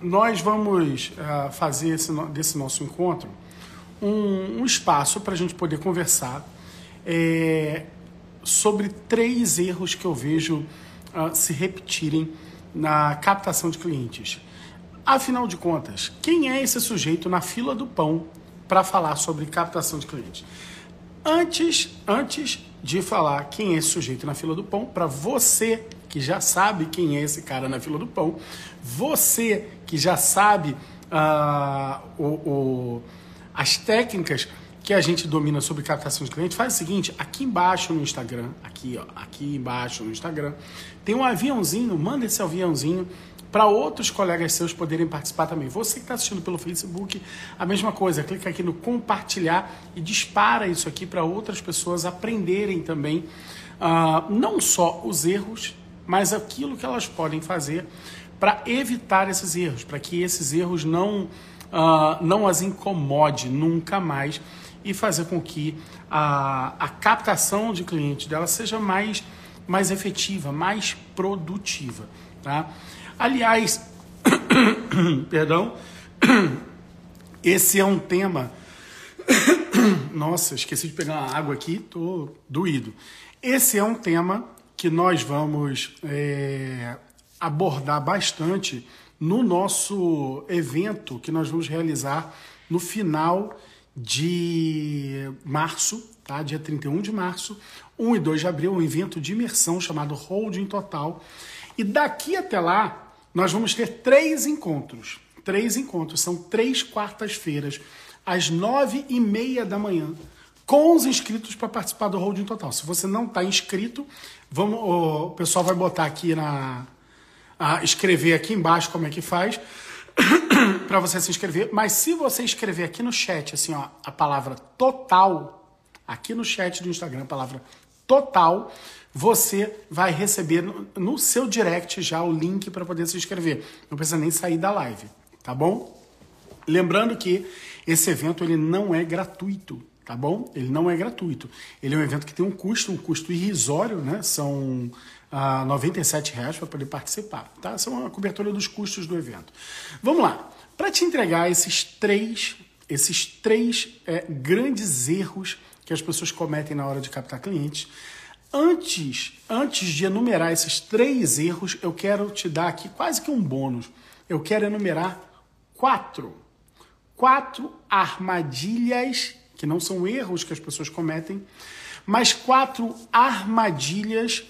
Nós vamos uh, fazer esse, desse nosso encontro um, um espaço para a gente poder conversar é, sobre três erros que eu vejo uh, se repetirem na captação de clientes. Afinal de contas, quem é esse sujeito na fila do pão para falar sobre captação de clientes? Antes, antes de falar quem é esse sujeito na fila do pão, para você que já sabe quem é esse cara na fila do pão, você que já sabe uh, o, o, as técnicas que a gente domina sobre captação de clientes, faz o seguinte, aqui embaixo no Instagram, aqui, ó, aqui embaixo no Instagram, tem um aviãozinho, manda esse aviãozinho para outros colegas seus poderem participar também. Você que está assistindo pelo Facebook, a mesma coisa, clica aqui no compartilhar e dispara isso aqui para outras pessoas aprenderem também, uh, não só os erros, mas aquilo que elas podem fazer para evitar esses erros, para que esses erros não, uh, não as incomode nunca mais e fazer com que a, a captação de clientes dela seja mais, mais efetiva, mais produtiva. Tá? Aliás, perdão, esse é um tema. Nossa, esqueci de pegar uma água aqui, tô doído. Esse é um tema que nós vamos é, abordar bastante no nosso evento que nós vamos realizar no final de março, tá? dia 31 de março, 1 e 2 de abril, um evento de imersão chamado Holding Total. E daqui até lá, nós vamos ter três encontros. Três encontros, são três quartas-feiras, às nove e meia da manhã, com os inscritos para participar do Holding Total. Se você não está inscrito, vamos, o pessoal vai botar aqui na. Escrever aqui embaixo como é que faz para você se inscrever. Mas se você escrever aqui no chat, assim, ó, a palavra total, aqui no chat do Instagram, a palavra total, você vai receber no, no seu direct já o link para poder se inscrever. Não precisa nem sair da live, tá bom? Lembrando que esse evento ele não é gratuito, tá bom? Ele não é gratuito. Ele é um evento que tem um custo, um custo irrisório, né? São ah, 97 reais para poder participar, tá? Essa é uma cobertura dos custos do evento. Vamos lá. Para te entregar esses três, esses três é, grandes erros que as pessoas cometem na hora de captar clientes, Antes, antes de enumerar esses três erros, eu quero te dar aqui quase que um bônus. Eu quero enumerar quatro. Quatro armadilhas, que não são erros que as pessoas cometem, mas quatro armadilhas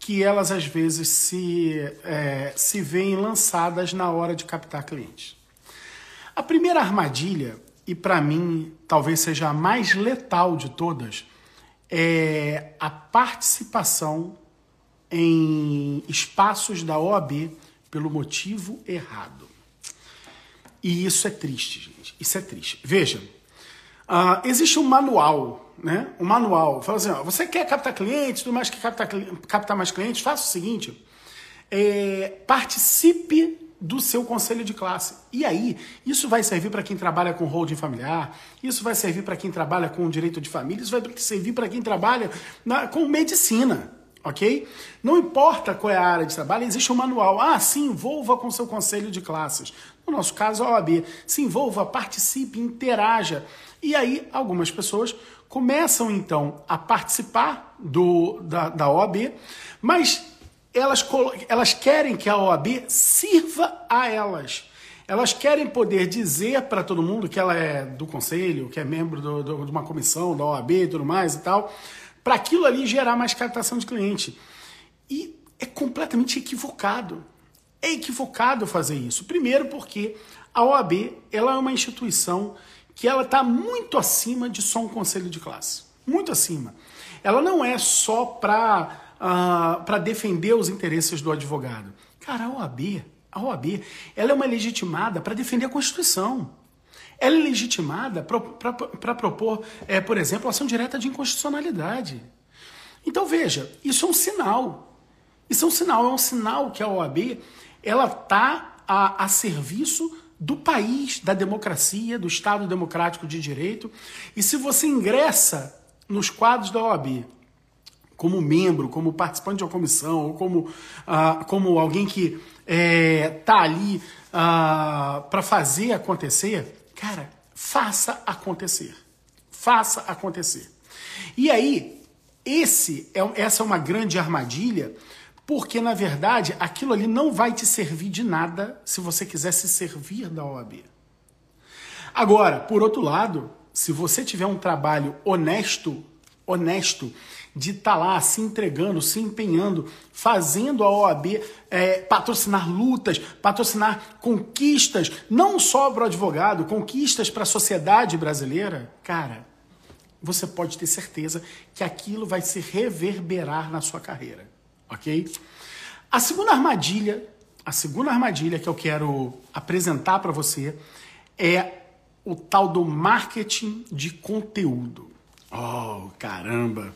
que elas às vezes se, é, se veem lançadas na hora de captar clientes. A primeira armadilha, e para mim talvez seja a mais letal de todas, é a participação em espaços da OAB pelo motivo errado. E isso é triste, gente. Isso é triste. Veja, uh, existe um manual, né? Um manual. Fala assim, ó, você quer captar clientes, tudo mais que captar, captar mais clientes, faça o seguinte, é, participe do seu conselho de classe. E aí, isso vai servir para quem trabalha com holding familiar, isso vai servir para quem trabalha com direito de família, isso vai servir para quem trabalha na, com medicina, ok? Não importa qual é a área de trabalho, existe um manual. Ah, se envolva com seu conselho de classes. No nosso caso, a OAB. Se envolva, participe, interaja. E aí, algumas pessoas começam então a participar do, da, da OAB, mas elas, elas querem que a OAB sirva a elas. Elas querem poder dizer para todo mundo que ela é do conselho, que é membro do, do, de uma comissão da OAB e tudo mais e tal, para aquilo ali gerar mais captação de cliente. E é completamente equivocado. É equivocado fazer isso. Primeiro porque a OAB ela é uma instituição que ela está muito acima de só um conselho de classe. Muito acima. Ela não é só para uh, ah, defender os interesses do advogado. Cara, a OAB, a OAB, ela é uma legitimada para defender a Constituição. Ela é legitimada para propor, é, por exemplo, ação direta de inconstitucionalidade. Então veja, isso é um sinal. Isso é um sinal, é um sinal que a OAB ela está a, a serviço do país, da democracia, do Estado democrático de direito. E se você ingressa nos quadros da OAB como membro, como participante de uma comissão, ou como, ah, como alguém que está é, ali uh, para fazer acontecer, cara, faça acontecer. Faça acontecer. E aí, esse é, essa é uma grande armadilha, porque na verdade aquilo ali não vai te servir de nada se você quiser se servir da OAB. Agora, por outro lado, se você tiver um trabalho honesto, honesto, de estar tá lá se entregando, se empenhando, fazendo a OAB é, patrocinar lutas, patrocinar conquistas, não só para o advogado, conquistas para a sociedade brasileira, cara, você pode ter certeza que aquilo vai se reverberar na sua carreira, ok? A segunda armadilha, a segunda armadilha que eu quero apresentar para você é o tal do marketing de conteúdo. Oh, caramba!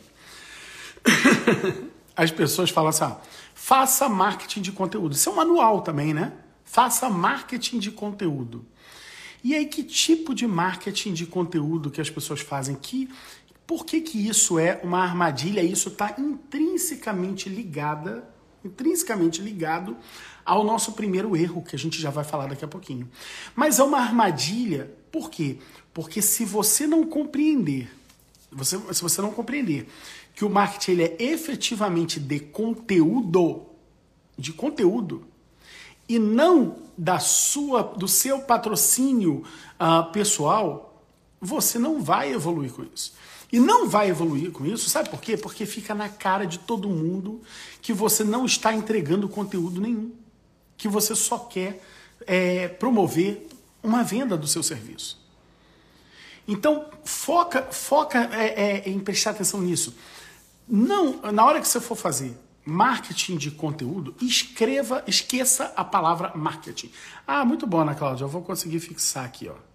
As pessoas falam assim: ah, faça marketing de conteúdo. Isso é um manual também, né? Faça marketing de conteúdo. E aí, que tipo de marketing de conteúdo que as pessoas fazem? Que, por que, que isso é uma armadilha? Isso está intrinsecamente ligada, intrinsecamente ligado ao nosso primeiro erro, que a gente já vai falar daqui a pouquinho. Mas é uma armadilha, por quê? Porque se você não compreender, você, se você não compreender que o marketing ele é efetivamente de conteúdo, de conteúdo, e não da sua, do seu patrocínio uh, pessoal, você não vai evoluir com isso. E não vai evoluir com isso, sabe por quê? Porque fica na cara de todo mundo que você não está entregando conteúdo nenhum, que você só quer é, promover uma venda do seu serviço. Então foca, foca é, é, em prestar atenção nisso. Não, na hora que você for fazer marketing de conteúdo, escreva, esqueça a palavra marketing. Ah, muito bom, Ana Cláudia, eu vou conseguir fixar aqui, ó.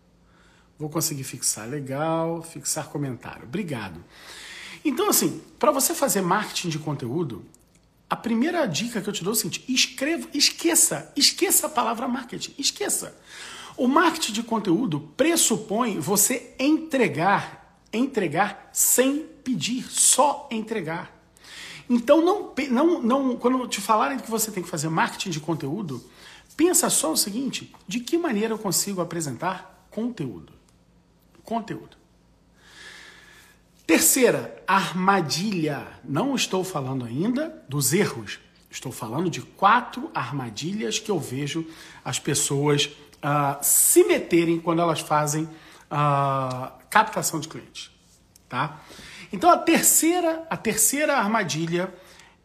Vou conseguir fixar, legal, fixar comentário. Obrigado. Então, assim, para você fazer marketing de conteúdo, a primeira dica que eu te dou é o seguinte: escreva, esqueça, esqueça a palavra marketing, esqueça. O marketing de conteúdo pressupõe você entregar, entregar sem pedir, só entregar. Então, não, não, não, quando te falarem que você tem que fazer marketing de conteúdo, pensa só o seguinte: de que maneira eu consigo apresentar conteúdo? Conteúdo. Terceira, armadilha. Não estou falando ainda dos erros. Estou falando de quatro armadilhas que eu vejo as pessoas uh, se meterem quando elas fazem uh, captação de clientes. Tá? Então a terceira, a terceira armadilha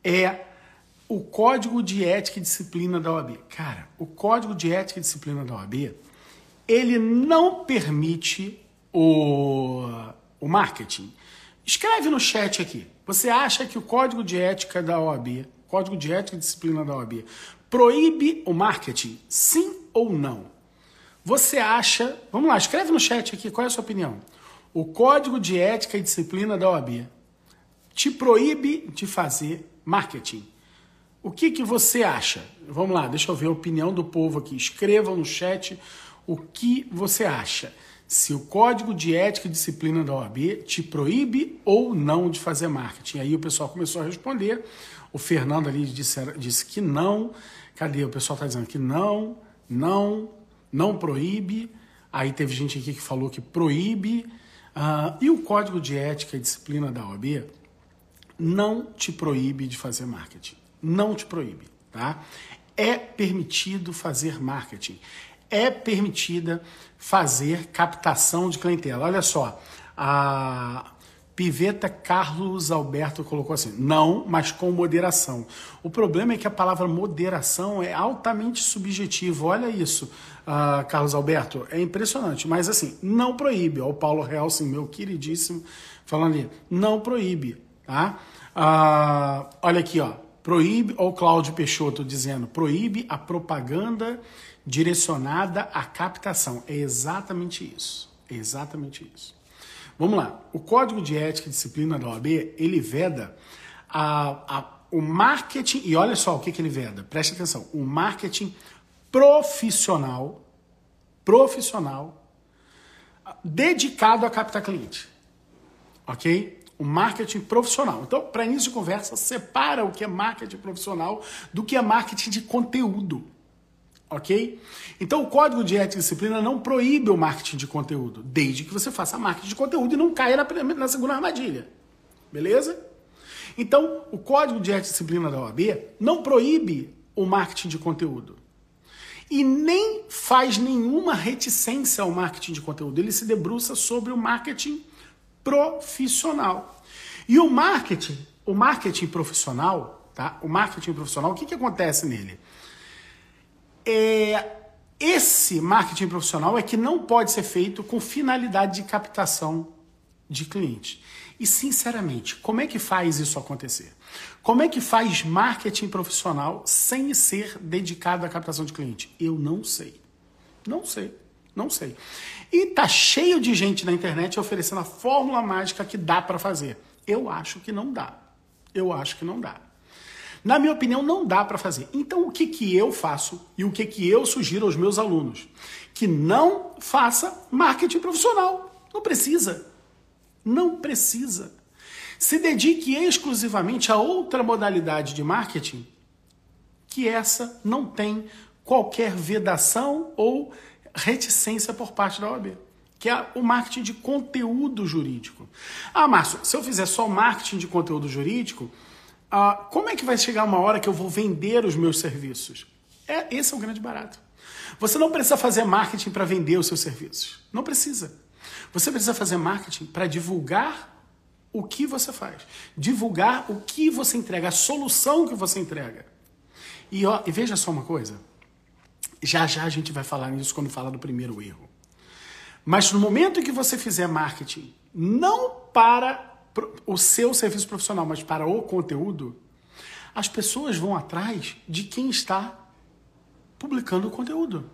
é o código de ética e disciplina da OAB. Cara, o código de ética e disciplina da OAB, ele não permite o, o marketing. Escreve no chat aqui. Você acha que o código de ética da OAB, código de ética e disciplina da OAB, proíbe o marketing? Sim ou não? Você acha. Vamos lá, escreve no chat aqui qual é a sua opinião. O Código de Ética e Disciplina da OAB te proíbe de fazer marketing. O que, que você acha? Vamos lá, deixa eu ver a opinião do povo aqui. Escrevam no chat o que você acha. Se o Código de Ética e Disciplina da OAB te proíbe ou não de fazer marketing. Aí o pessoal começou a responder. O Fernando ali disse, disse que não. Cadê? O pessoal está dizendo que não, não, não proíbe. Aí teve gente aqui que falou que proíbe. Uh, e o Código de Ética e Disciplina da OAB não te proíbe de fazer marketing. Não te proíbe, tá? É permitido fazer marketing. É permitida fazer captação de clientela. Olha só, a Piveta Carlos Alberto colocou assim: não, mas com moderação. O problema é que a palavra moderação é altamente subjetiva. Olha isso, uh, Carlos Alberto, é impressionante. Mas assim, não proíbe. Ó, o Paulo Helsin, meu queridíssimo, falando ali: não proíbe. Tá? Uh, olha aqui, ó. Proíbe, ou Cláudio Peixoto dizendo: proíbe a propaganda direcionada à captação. É exatamente isso. É exatamente isso. Vamos lá. O Código de Ética e Disciplina da OAB, ele veda a, a, o marketing, e olha só o que, que ele veda, preste atenção, o marketing profissional, profissional, dedicado a captar cliente. Ok? O marketing profissional. Então, para início de conversa, separa o que é marketing profissional do que é marketing de conteúdo. Ok? Então o código de ética e disciplina não proíbe o marketing de conteúdo, desde que você faça marketing de conteúdo e não caia na, na segunda armadilha. Beleza? Então, o código de ética e disciplina da OAB não proíbe o marketing de conteúdo. E nem faz nenhuma reticência ao marketing de conteúdo. Ele se debruça sobre o marketing profissional. E o marketing, o marketing profissional, tá? O marketing profissional, o que, que acontece nele? É, esse marketing profissional é que não pode ser feito com finalidade de captação de clientes. E sinceramente, como é que faz isso acontecer? Como é que faz marketing profissional sem ser dedicado à captação de cliente? Eu não sei. Não sei. Não sei. E tá cheio de gente na internet oferecendo a fórmula mágica que dá para fazer. Eu acho que não dá. Eu acho que não dá. Na minha opinião, não dá para fazer. Então, o que, que eu faço e o que, que eu sugiro aos meus alunos? Que não faça marketing profissional. Não precisa. Não precisa. Se dedique exclusivamente a outra modalidade de marketing, que essa não tem qualquer vedação ou reticência por parte da OAB, que é o marketing de conteúdo jurídico. Ah, Márcio, se eu fizer só marketing de conteúdo jurídico, ah, como é que vai chegar uma hora que eu vou vender os meus serviços? É, esse é o grande barato. Você não precisa fazer marketing para vender os seus serviços. Não precisa. Você precisa fazer marketing para divulgar o que você faz, divulgar o que você entrega, a solução que você entrega. E, ó, e veja só uma coisa. Já já a gente vai falar nisso quando fala do primeiro erro. Mas no momento em que você fizer marketing, não para o seu serviço profissional, mas para o conteúdo, as pessoas vão atrás de quem está publicando o conteúdo.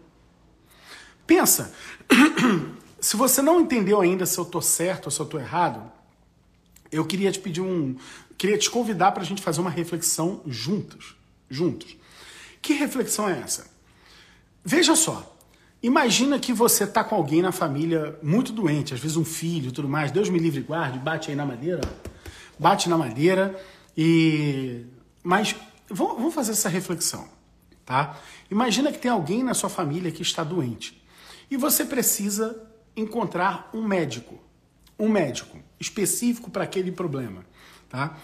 Pensa, se você não entendeu ainda se eu estou certo ou se eu estou errado, eu queria te pedir um, queria te convidar para a gente fazer uma reflexão juntos, juntos. Que reflexão é essa? Veja só, Imagina que você tá com alguém na família muito doente, às vezes um filho, tudo mais. Deus me livre e guarde, bate aí na madeira, bate na madeira e mas vamos fazer essa reflexão, tá? Imagina que tem alguém na sua família que está doente e você precisa encontrar um médico, um médico específico para aquele problema, tá?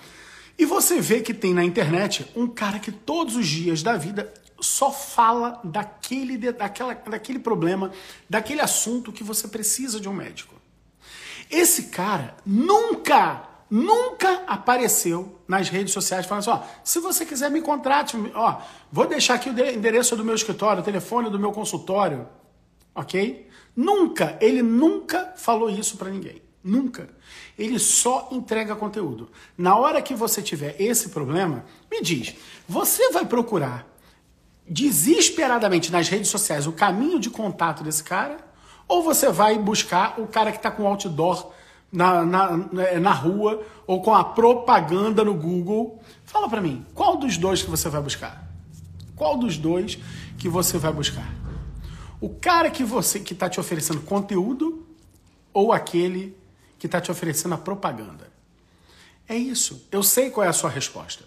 E você vê que tem na internet um cara que todos os dias da vida só fala daquele, daquela, daquele problema, daquele assunto que você precisa de um médico. Esse cara nunca, nunca apareceu nas redes sociais falando assim: ó, se você quiser me contrate, ó, vou deixar aqui o endereço do meu escritório, o telefone do meu consultório, ok? Nunca, ele nunca falou isso para ninguém. Nunca. Ele só entrega conteúdo. Na hora que você tiver esse problema, me diz, você vai procurar desesperadamente nas redes sociais o caminho de contato desse cara, ou você vai buscar o cara que está com outdoor na, na, na rua ou com a propaganda no Google. Fala para mim, qual dos dois que você vai buscar? Qual dos dois que você vai buscar? O cara que você que está te oferecendo conteúdo ou aquele que está te oferecendo a propaganda? É isso. Eu sei qual é a sua resposta.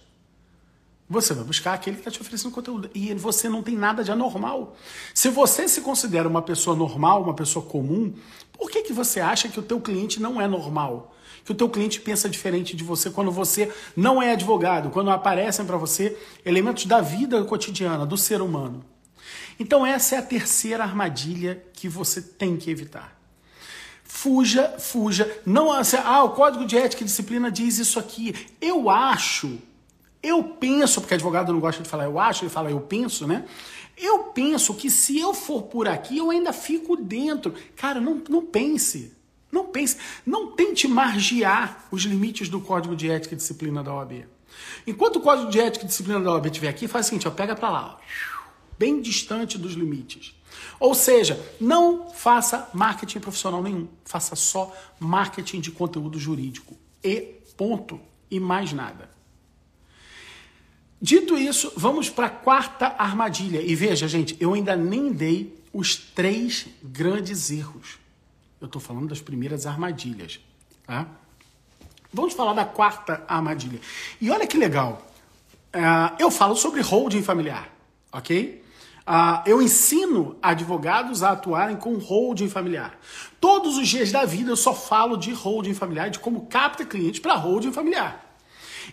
Você vai buscar aquele que está te oferecendo conteúdo. E você não tem nada de anormal. Se você se considera uma pessoa normal, uma pessoa comum, por que, que você acha que o teu cliente não é normal? Que o teu cliente pensa diferente de você quando você não é advogado, quando aparecem para você elementos da vida cotidiana, do ser humano. Então essa é a terceira armadilha que você tem que evitar. Fuja, fuja. Não, assim, ah, o código de ética e disciplina diz isso aqui. Eu acho eu penso, porque advogado não gosta de falar eu acho, ele fala eu penso, né? Eu penso que se eu for por aqui, eu ainda fico dentro. Cara, não, não pense. Não pense. Não tente margear os limites do Código de Ética e Disciplina da OAB. Enquanto o Código de Ética e Disciplina da OAB estiver aqui, faz o seguinte, ó, pega para lá, ó, bem distante dos limites. Ou seja, não faça marketing profissional nenhum. Faça só marketing de conteúdo jurídico. E ponto. E mais nada. Dito isso, vamos para a quarta armadilha. E veja, gente, eu ainda nem dei os três grandes erros. Eu estou falando das primeiras armadilhas. Tá? Vamos falar da quarta armadilha. E olha que legal. Uh, eu falo sobre holding familiar, ok? Uh, eu ensino advogados a atuarem com holding familiar. Todos os dias da vida eu só falo de holding familiar, de como capta cliente para holding familiar.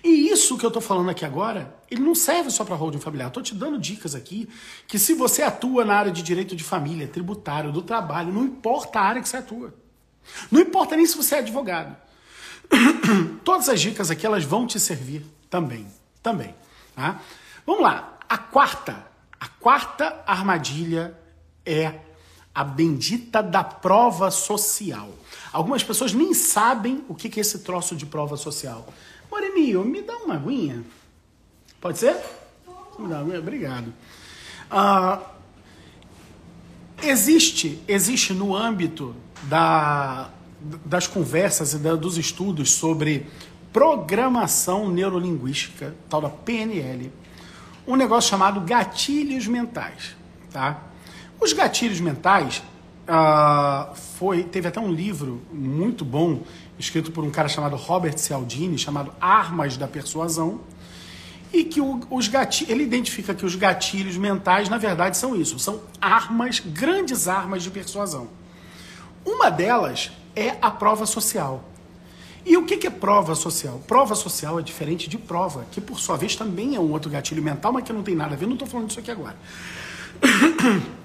E isso que eu estou falando aqui agora, ele não serve só para holding familiar. Estou te dando dicas aqui que se você atua na área de direito de família, tributário, do trabalho, não importa a área que você atua. Não importa nem se você é advogado. Todas as dicas aqui elas vão te servir também, também. Tá? Vamos lá. A quarta a quarta armadilha é a bendita da prova social. Algumas pessoas nem sabem o que é esse troço de prova social. Moreninho, me dá uma aguinha. Pode ser? Me dá uma aguinha? Obrigado. Uh, existe, existe no âmbito da, das conversas e da, dos estudos sobre programação neurolinguística, tal da PNL, um negócio chamado gatilhos mentais, tá? Os gatilhos mentais uh, foi teve até um livro muito bom escrito por um cara chamado Robert Cialdini chamado Armas da Persuasão e que o, os gatilhos, ele identifica que os gatilhos mentais na verdade são isso, são armas, grandes armas de persuasão. Uma delas é a prova social. E o que é prova social? Prova social é diferente de prova, que por sua vez também é um outro gatilho mental, mas que não tem nada a ver, não estou falando disso aqui agora.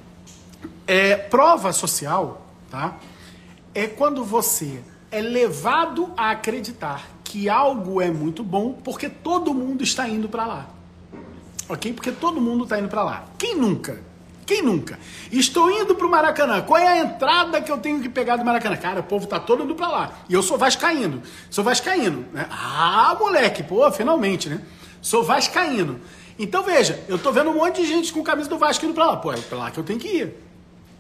É, prova social, tá? É quando você é levado a acreditar que algo é muito bom porque todo mundo está indo para lá. Ok? Porque todo mundo está indo para lá. Quem nunca? Quem nunca? Estou indo para o Maracanã. Qual é a entrada que eu tenho que pegar do Maracanã? Cara, o povo tá todo indo para lá. E eu sou vascaíno. Sou vascaíno. Né? Ah, moleque, pô, finalmente, né? Sou vascaíno. Então veja, eu tô vendo um monte de gente com camisa do Vasco indo para lá. Pô, é para lá que eu tenho que ir.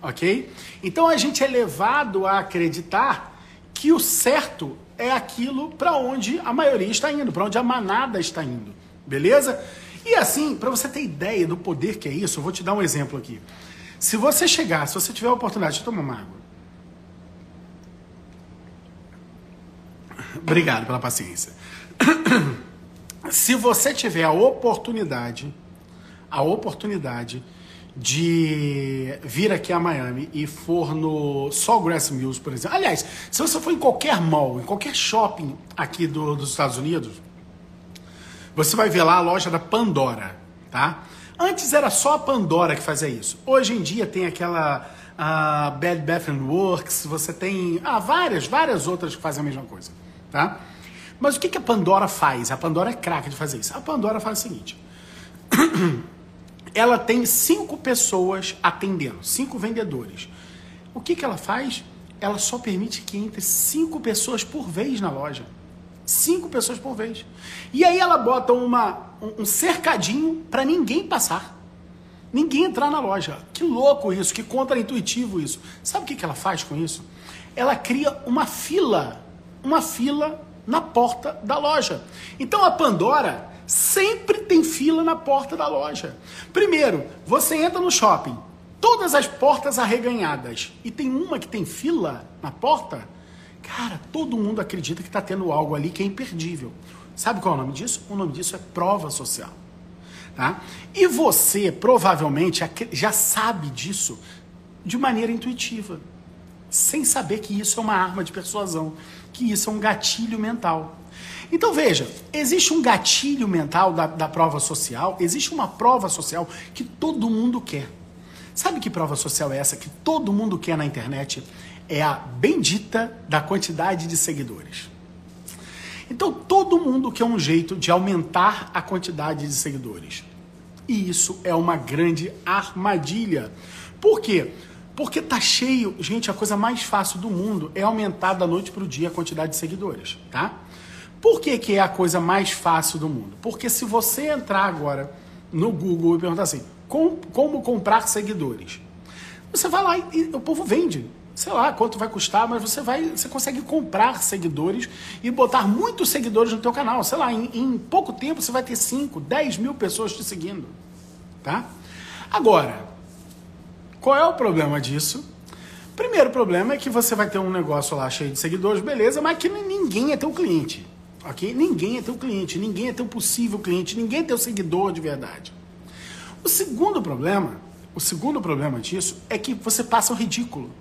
Ok? Então a gente é levado a acreditar que o certo é aquilo para onde a maioria está indo, para onde a manada está indo. Beleza? E assim, para você ter ideia do poder que é isso, eu vou te dar um exemplo aqui. Se você chegar, se você tiver a oportunidade de tomar uma água. Obrigado pela paciência. Se você tiver a oportunidade, a oportunidade de vir aqui a Miami e for no Sawgrass Mills, por exemplo. Aliás, se você for em qualquer mall, em qualquer shopping aqui do, dos Estados Unidos, você vai ver lá a loja da Pandora, tá? Antes era só a Pandora que fazia isso. Hoje em dia tem aquela uh, Bed Bath Works, você tem ah, várias, várias outras que fazem a mesma coisa, tá? Mas o que, que a Pandora faz? A Pandora é craque de fazer isso. A Pandora faz o seguinte: ela tem cinco pessoas atendendo, cinco vendedores. O que, que ela faz? Ela só permite que entre cinco pessoas por vez na loja. Cinco pessoas por vez. E aí ela bota uma, um cercadinho para ninguém passar. Ninguém entrar na loja. Que louco isso, que contra-intuitivo isso. Sabe o que, que ela faz com isso? Ela cria uma fila, uma fila na porta da loja. Então a Pandora sempre tem fila na porta da loja. Primeiro, você entra no shopping, todas as portas arreganhadas e tem uma que tem fila na porta Cara, todo mundo acredita que está tendo algo ali que é imperdível. Sabe qual é o nome disso? O nome disso é prova social. Tá? E você provavelmente já sabe disso de maneira intuitiva, sem saber que isso é uma arma de persuasão, que isso é um gatilho mental. Então veja, existe um gatilho mental da, da prova social, existe uma prova social que todo mundo quer. Sabe que prova social é essa que todo mundo quer na internet? é a bendita da quantidade de seguidores. Então todo mundo quer um jeito de aumentar a quantidade de seguidores. E isso é uma grande armadilha. Por quê? Porque tá cheio, gente, a coisa mais fácil do mundo é aumentar da noite para o dia a quantidade de seguidores, tá? Por que, que é a coisa mais fácil do mundo? Porque se você entrar agora no Google e perguntar assim, como, como comprar seguidores? Você vai lá e, e o povo vende sei lá quanto vai custar, mas você vai, você consegue comprar seguidores e botar muitos seguidores no teu canal. Sei lá, em, em pouco tempo você vai ter 5, 10 mil pessoas te seguindo, tá? Agora, qual é o problema disso? Primeiro problema é que você vai ter um negócio lá cheio de seguidores, beleza, mas que ninguém é teu cliente, ok? Ninguém é teu cliente, ninguém é teu possível cliente, ninguém é teu seguidor de verdade. O segundo problema O segundo problema disso é que você passa o ridículo.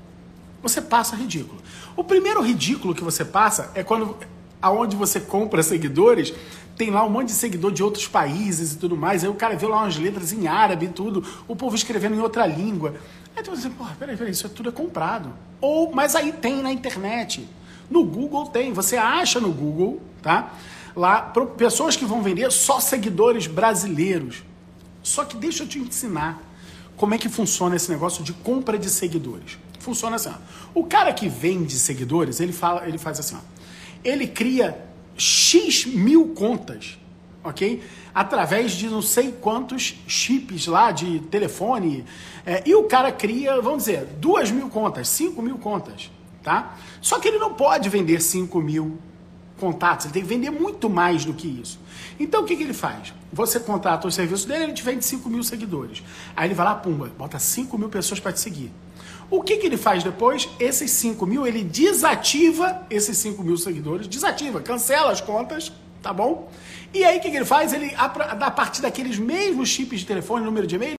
Você passa ridículo. O primeiro ridículo que você passa é quando aonde você compra seguidores, tem lá um monte de seguidor de outros países e tudo mais. Aí o cara vê lá umas letras em árabe e tudo, o povo escrevendo em outra língua. Aí tu você, porra, peraí, peraí, isso tudo é comprado. Ou, mas aí tem na internet. No Google tem, você acha no Google, tá? Lá, pessoas que vão vender só seguidores brasileiros. Só que deixa eu te ensinar como é que funciona esse negócio de compra de seguidores. Funciona assim, ó. O cara que vende seguidores, ele fala, ele faz assim, ó. Ele cria X mil contas, ok? Através de não sei quantos chips lá de telefone. É, e o cara cria, vamos dizer, duas mil contas, cinco mil contas tá? Só que ele não pode vender 5 mil contatos, ele tem que vender muito mais do que isso. Então o que, que ele faz? Você contrata o serviço dele, ele te vende 5 mil seguidores. Aí ele vai lá, pumba, bota 5 mil pessoas para te seguir. O que, que ele faz depois? Esses 5 mil, ele desativa esses 5 mil seguidores, desativa, cancela as contas, tá bom? E aí o que, que ele faz? Ele, a partir daqueles mesmos chips de telefone, número de e-mail,